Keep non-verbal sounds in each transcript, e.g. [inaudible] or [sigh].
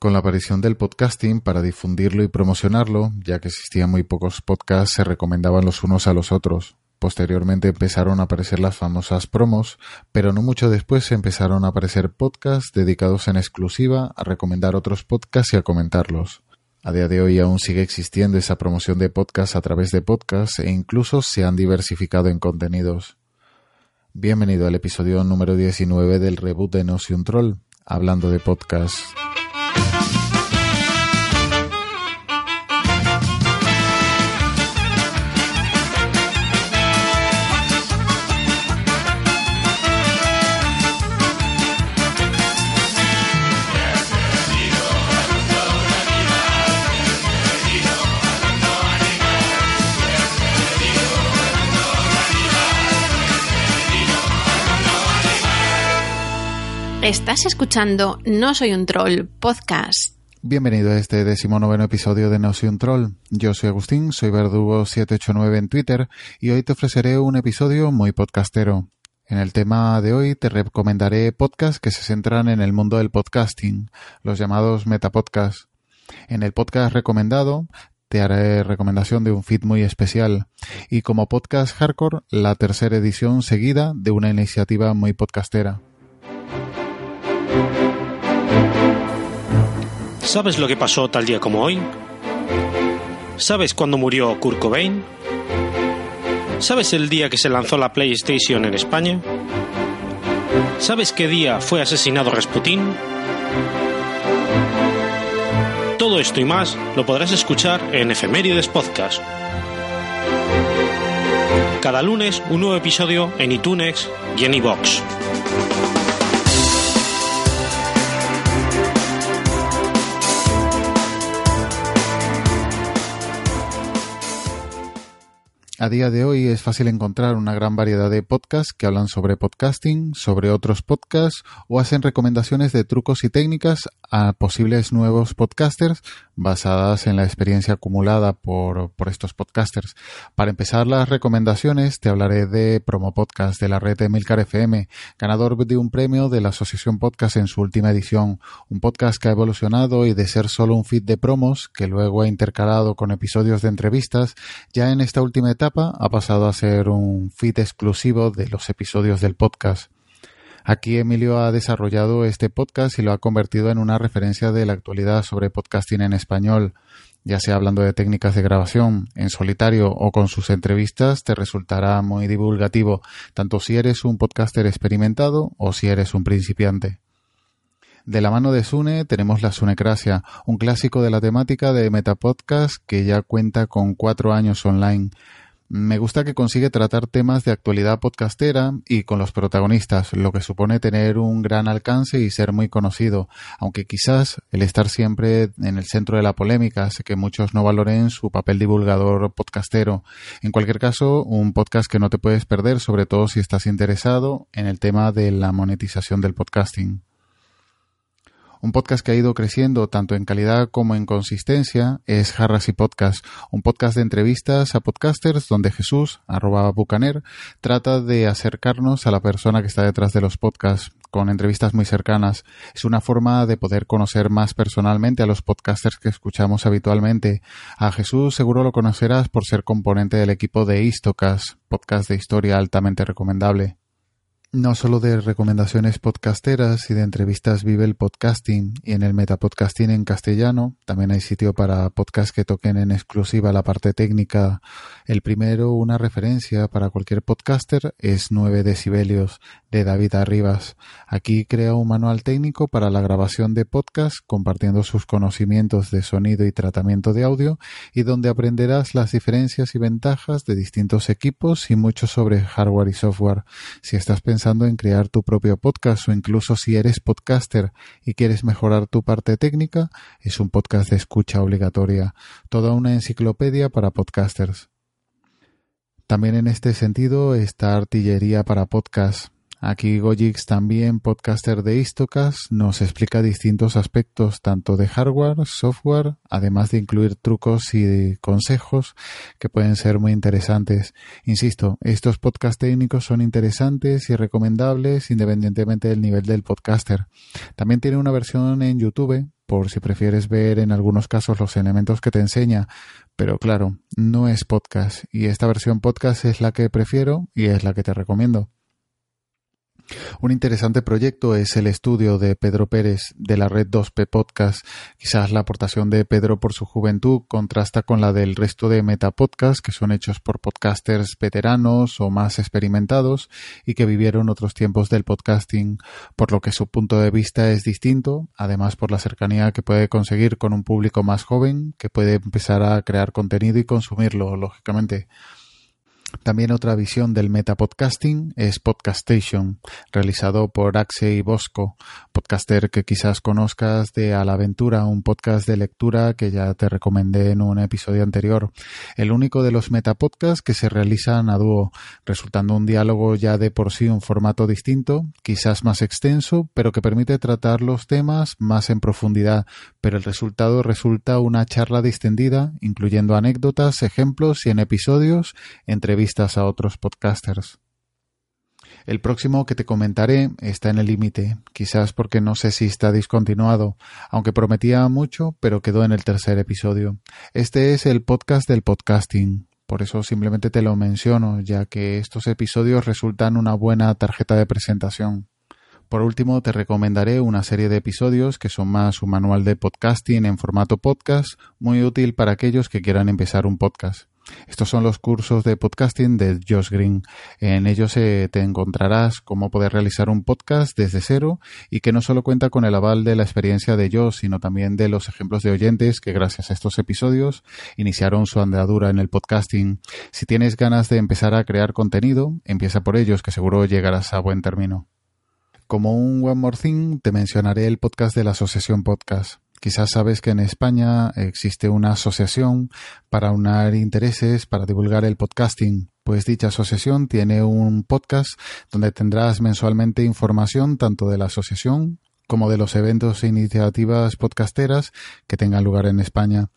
con la aparición del podcasting, para difundirlo y promocionarlo, ya que existían muy pocos podcasts, se recomendaban los unos a los otros. Posteriormente empezaron a aparecer las famosas promos, pero no mucho después empezaron a aparecer podcasts dedicados en exclusiva a recomendar otros podcasts y a comentarlos. A día de hoy aún sigue existiendo esa promoción de podcasts a través de podcasts e incluso se han diversificado en contenidos. Bienvenido al episodio número 19 del reboot de No un Troll, hablando de podcast. Estás escuchando No Soy un Troll podcast. Bienvenido a este decimonoveno episodio de No Soy un Troll. Yo soy Agustín, soy Verdugo789 en Twitter y hoy te ofreceré un episodio muy podcastero. En el tema de hoy te recomendaré podcasts que se centran en el mundo del podcasting, los llamados metapodcasts. En el podcast recomendado te haré recomendación de un feed muy especial y como podcast hardcore la tercera edición seguida de una iniciativa muy podcastera. ¿Sabes lo que pasó tal día como hoy? ¿Sabes cuándo murió Kurt Cobain? ¿Sabes el día que se lanzó la PlayStation en España? ¿Sabes qué día fue asesinado Rasputin? Todo esto y más lo podrás escuchar en Efemérides Podcast. Cada lunes un nuevo episodio en iTunes y en iVoox. A día de hoy es fácil encontrar una gran variedad de podcasts que hablan sobre podcasting, sobre otros podcasts o hacen recomendaciones de trucos y técnicas a posibles nuevos podcasters basadas en la experiencia acumulada por, por estos podcasters. Para empezar las recomendaciones te hablaré de Promo Podcast de la red Emilcar FM, ganador de un premio de la Asociación Podcast en su última edición, un podcast que ha evolucionado y de ser solo un feed de promos que luego ha intercalado con episodios de entrevistas, ya en esta última etapa ha pasado a ser un feed exclusivo de los episodios del podcast. Aquí Emilio ha desarrollado este podcast y lo ha convertido en una referencia de la actualidad sobre podcasting en español, ya sea hablando de técnicas de grabación en solitario o con sus entrevistas, te resultará muy divulgativo, tanto si eres un podcaster experimentado o si eres un principiante. De la mano de Sune tenemos la Sunecracia, un clásico de la temática de Metapodcast que ya cuenta con cuatro años online. Me gusta que consigue tratar temas de actualidad podcastera y con los protagonistas, lo que supone tener un gran alcance y ser muy conocido, aunque quizás el estar siempre en el centro de la polémica hace que muchos no valoren su papel divulgador podcastero. En cualquier caso, un podcast que no te puedes perder, sobre todo si estás interesado en el tema de la monetización del podcasting. Un podcast que ha ido creciendo tanto en calidad como en consistencia es Jarras y Podcast, un podcast de entrevistas a podcasters donde Jesús, arroba bucaner, trata de acercarnos a la persona que está detrás de los podcasts con entrevistas muy cercanas. Es una forma de poder conocer más personalmente a los podcasters que escuchamos habitualmente. A Jesús seguro lo conocerás por ser componente del equipo de Istocas, podcast de historia altamente recomendable. No solo de recomendaciones podcasteras y de entrevistas vive el podcasting y en el metapodcasting en castellano. También hay sitio para podcasts que toquen en exclusiva la parte técnica. El primero, una referencia para cualquier podcaster, es 9 decibelios de David Arribas. Aquí crea un manual técnico para la grabación de podcast compartiendo sus conocimientos de sonido y tratamiento de audio y donde aprenderás las diferencias y ventajas de distintos equipos y mucho sobre hardware y software. Si estás pensando pensando en crear tu propio podcast o incluso si eres podcaster y quieres mejorar tu parte técnica, es un podcast de escucha obligatoria, toda una enciclopedia para podcasters. También en este sentido está Artillería para Podcast, Aquí Gojix, también podcaster de Istocas, nos explica distintos aspectos tanto de hardware, software, además de incluir trucos y consejos que pueden ser muy interesantes. Insisto, estos podcasts técnicos son interesantes y recomendables independientemente del nivel del podcaster. También tiene una versión en YouTube por si prefieres ver en algunos casos los elementos que te enseña, pero claro, no es podcast y esta versión podcast es la que prefiero y es la que te recomiendo. Un interesante proyecto es el estudio de Pedro Pérez de la red 2P Podcast. Quizás la aportación de Pedro por su juventud contrasta con la del resto de metapodcasts que son hechos por podcasters veteranos o más experimentados y que vivieron otros tiempos del podcasting, por lo que su punto de vista es distinto, además por la cercanía que puede conseguir con un público más joven que puede empezar a crear contenido y consumirlo, lógicamente. También otra visión del metapodcasting es Podcastation, realizado por Axe y Bosco, podcaster que quizás conozcas de A la Aventura, un podcast de lectura que ya te recomendé en un episodio anterior. El único de los metapodcasts que se realizan a dúo, resultando un diálogo ya de por sí un formato distinto, quizás más extenso, pero que permite tratar los temas más en profundidad, pero el resultado resulta una charla distendida, incluyendo anécdotas, ejemplos y en episodios, entre vistas a otros podcasters. El próximo que te comentaré está en el límite, quizás porque no sé si está discontinuado, aunque prometía mucho, pero quedó en el tercer episodio. Este es el podcast del podcasting. Por eso simplemente te lo menciono, ya que estos episodios resultan una buena tarjeta de presentación. Por último, te recomendaré una serie de episodios que son más un manual de podcasting en formato podcast, muy útil para aquellos que quieran empezar un podcast. Estos son los cursos de podcasting de Josh Green. En ellos eh, te encontrarás cómo poder realizar un podcast desde cero y que no solo cuenta con el aval de la experiencia de Josh, sino también de los ejemplos de oyentes que gracias a estos episodios iniciaron su andadura en el podcasting. Si tienes ganas de empezar a crear contenido, empieza por ellos que seguro llegarás a buen término. Como un One More Thing, te mencionaré el podcast de la Asociación Podcast. Quizás sabes que en España existe una asociación para unar intereses para divulgar el podcasting. Pues dicha asociación tiene un podcast donde tendrás mensualmente información tanto de la asociación como de los eventos e iniciativas podcasteras que tengan lugar en España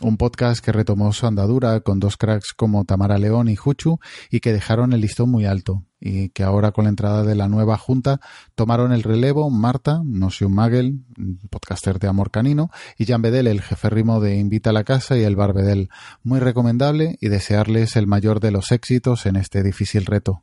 un podcast que retomó su andadura con dos cracks como Tamara León y Juchu y que dejaron el listón muy alto y que ahora con la entrada de la nueva junta tomaron el relevo Marta, Notion Magel, podcaster de Amor Canino, y Jan Bedel, el jefe rimo de Invita a la Casa y el Bar Bedel. Muy recomendable y desearles el mayor de los éxitos en este difícil reto.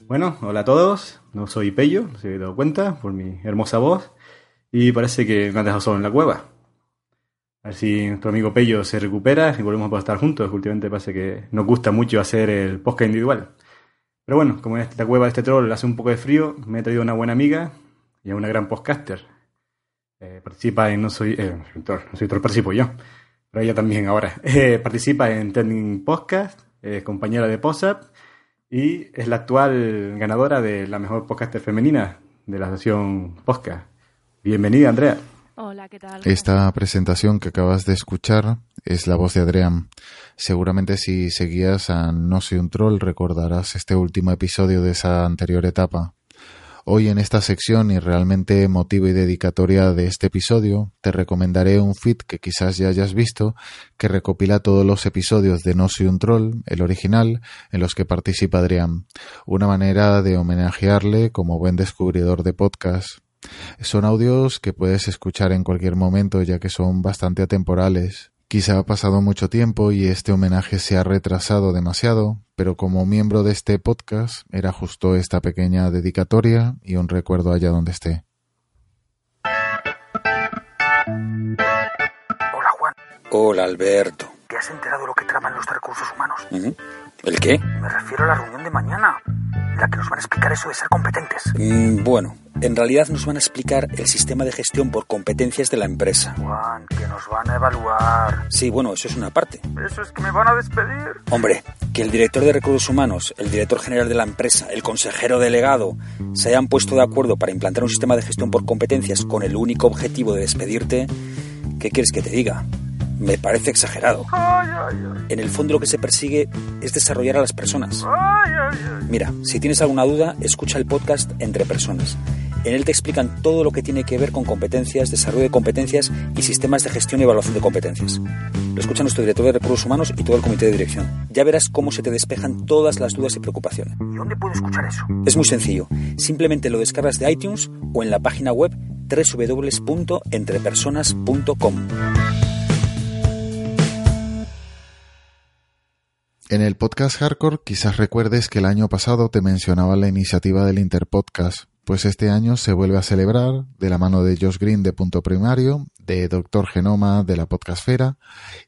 Bueno, hola a todos. No soy Pello, no se he dado cuenta por mi hermosa voz. Y parece que me han dejado solo en la cueva. A ver si nuestro amigo Pello se recupera y volvemos a estar juntos. Últimamente parece que nos gusta mucho hacer el podcast individual. Pero bueno, como en esta cueva de este troll hace un poco de frío, me he traído una buena amiga y a una gran podcaster. Eh, participa en No Soy... Eh, soy troll, no soy troll, participo yo. pero ella también ahora. [laughs] Eh, participa en Trending Podcast, es compañera de POSAP y es la actual ganadora de la mejor podcaster femenina de la asociación Podcast. Bienvenida, Andrea. Hola, ¿qué tal? Esta presentación que acabas de escuchar es la voz de Adrián. Seguramente si seguías a No soy un troll recordarás este último episodio de esa anterior etapa. Hoy en esta sección y realmente motivo y dedicatoria de este episodio, te recomendaré un feed que quizás ya hayas visto, que recopila todos los episodios de No soy un troll, el original, en los que participa Adrián. Una manera de homenajearle como buen descubridor de podcast. Son audios que puedes escuchar en cualquier momento ya que son bastante atemporales. Quizá ha pasado mucho tiempo y este homenaje se ha retrasado demasiado, pero como miembro de este podcast era justo esta pequeña dedicatoria y un recuerdo allá donde esté. Hola Juan, Hola, Alberto. ¿te has enterado lo que traman los de recursos humanos? ¿El qué? Me refiero a la reunión de mañana, en la que nos van a explicar eso de ser competentes. Mm, bueno, en realidad nos van a explicar el sistema de gestión por competencias de la empresa. Juan, que nos van a evaluar. Sí, bueno, eso es una parte. Eso es que me van a despedir. Hombre, que el director de recursos humanos, el director general de la empresa, el consejero delegado, se hayan puesto de acuerdo para implantar un sistema de gestión por competencias con el único objetivo de despedirte, ¿qué quieres que te diga? Me parece exagerado. En el fondo lo que se persigue es desarrollar a las personas. Mira, si tienes alguna duda, escucha el podcast Entre Personas. En él te explican todo lo que tiene que ver con competencias, desarrollo de competencias y sistemas de gestión y evaluación de competencias. Lo escucha nuestro director de recursos humanos y todo el comité de dirección. Ya verás cómo se te despejan todas las dudas y preocupaciones. ¿Y dónde puedo escuchar eso? Es muy sencillo. Simplemente lo descargas de iTunes o en la página web www.entrepersonas.com. En el podcast Hardcore quizás recuerdes que el año pasado te mencionaba la iniciativa del Interpodcast, pues este año se vuelve a celebrar de la mano de Josh Green de Punto Primario, de Doctor Genoma de la Podcastfera,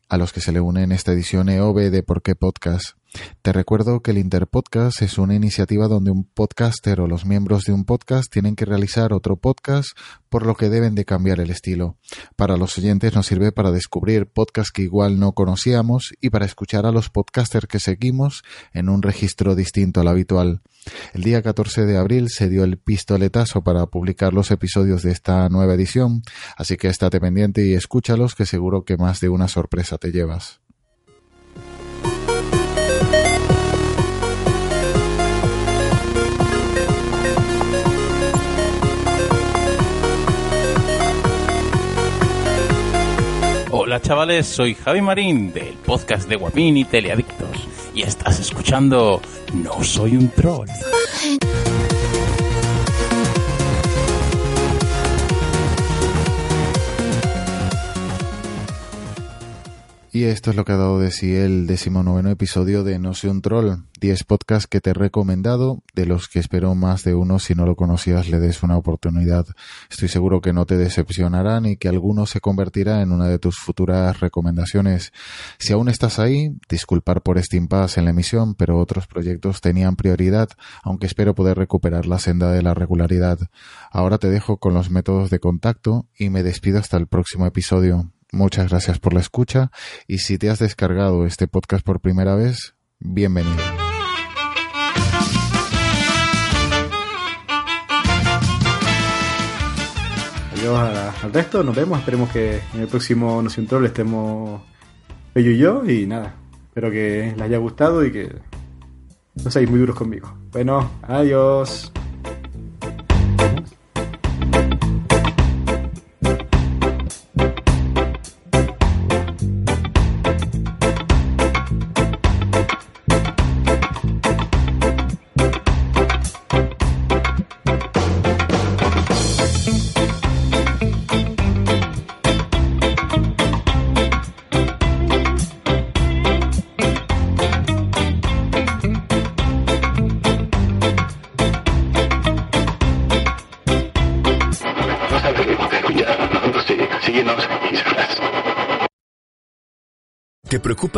a los que se le une en esta edición EOB de Por qué Podcast. Te recuerdo que el Interpodcast es una iniciativa donde un podcaster o los miembros de un podcast tienen que realizar otro podcast, por lo que deben de cambiar el estilo. Para los oyentes nos sirve para descubrir podcasts que igual no conocíamos y para escuchar a los podcasters que seguimos en un registro distinto al habitual. El día 14 de abril se dio el pistoletazo para publicar los episodios de esta nueva edición, así que estate pendiente y escúchalos que seguro que más de una sorpresa te llevas. Hola chavales, soy Javi Marín del podcast de Guapín y Teleadictos y estás escuchando No Soy un Troll. Y esto es lo que ha dado de sí el decimonoveno episodio de No soy un troll, 10 podcasts que te he recomendado, de los que espero más de uno si no lo conocías le des una oportunidad. Estoy seguro que no te decepcionarán y que alguno se convertirá en una de tus futuras recomendaciones. Si aún estás ahí, disculpar por este impasse en la emisión, pero otros proyectos tenían prioridad, aunque espero poder recuperar la senda de la regularidad. Ahora te dejo con los métodos de contacto y me despido hasta el próximo episodio. Muchas gracias por la escucha y si te has descargado este podcast por primera vez, bienvenido. Al resto, nos vemos. Esperemos que en el próximo No Soy un Troll estemos Pello y yo. Y nada, espero que les haya gustado y que no seáis muy duros conmigo. Bueno, adiós.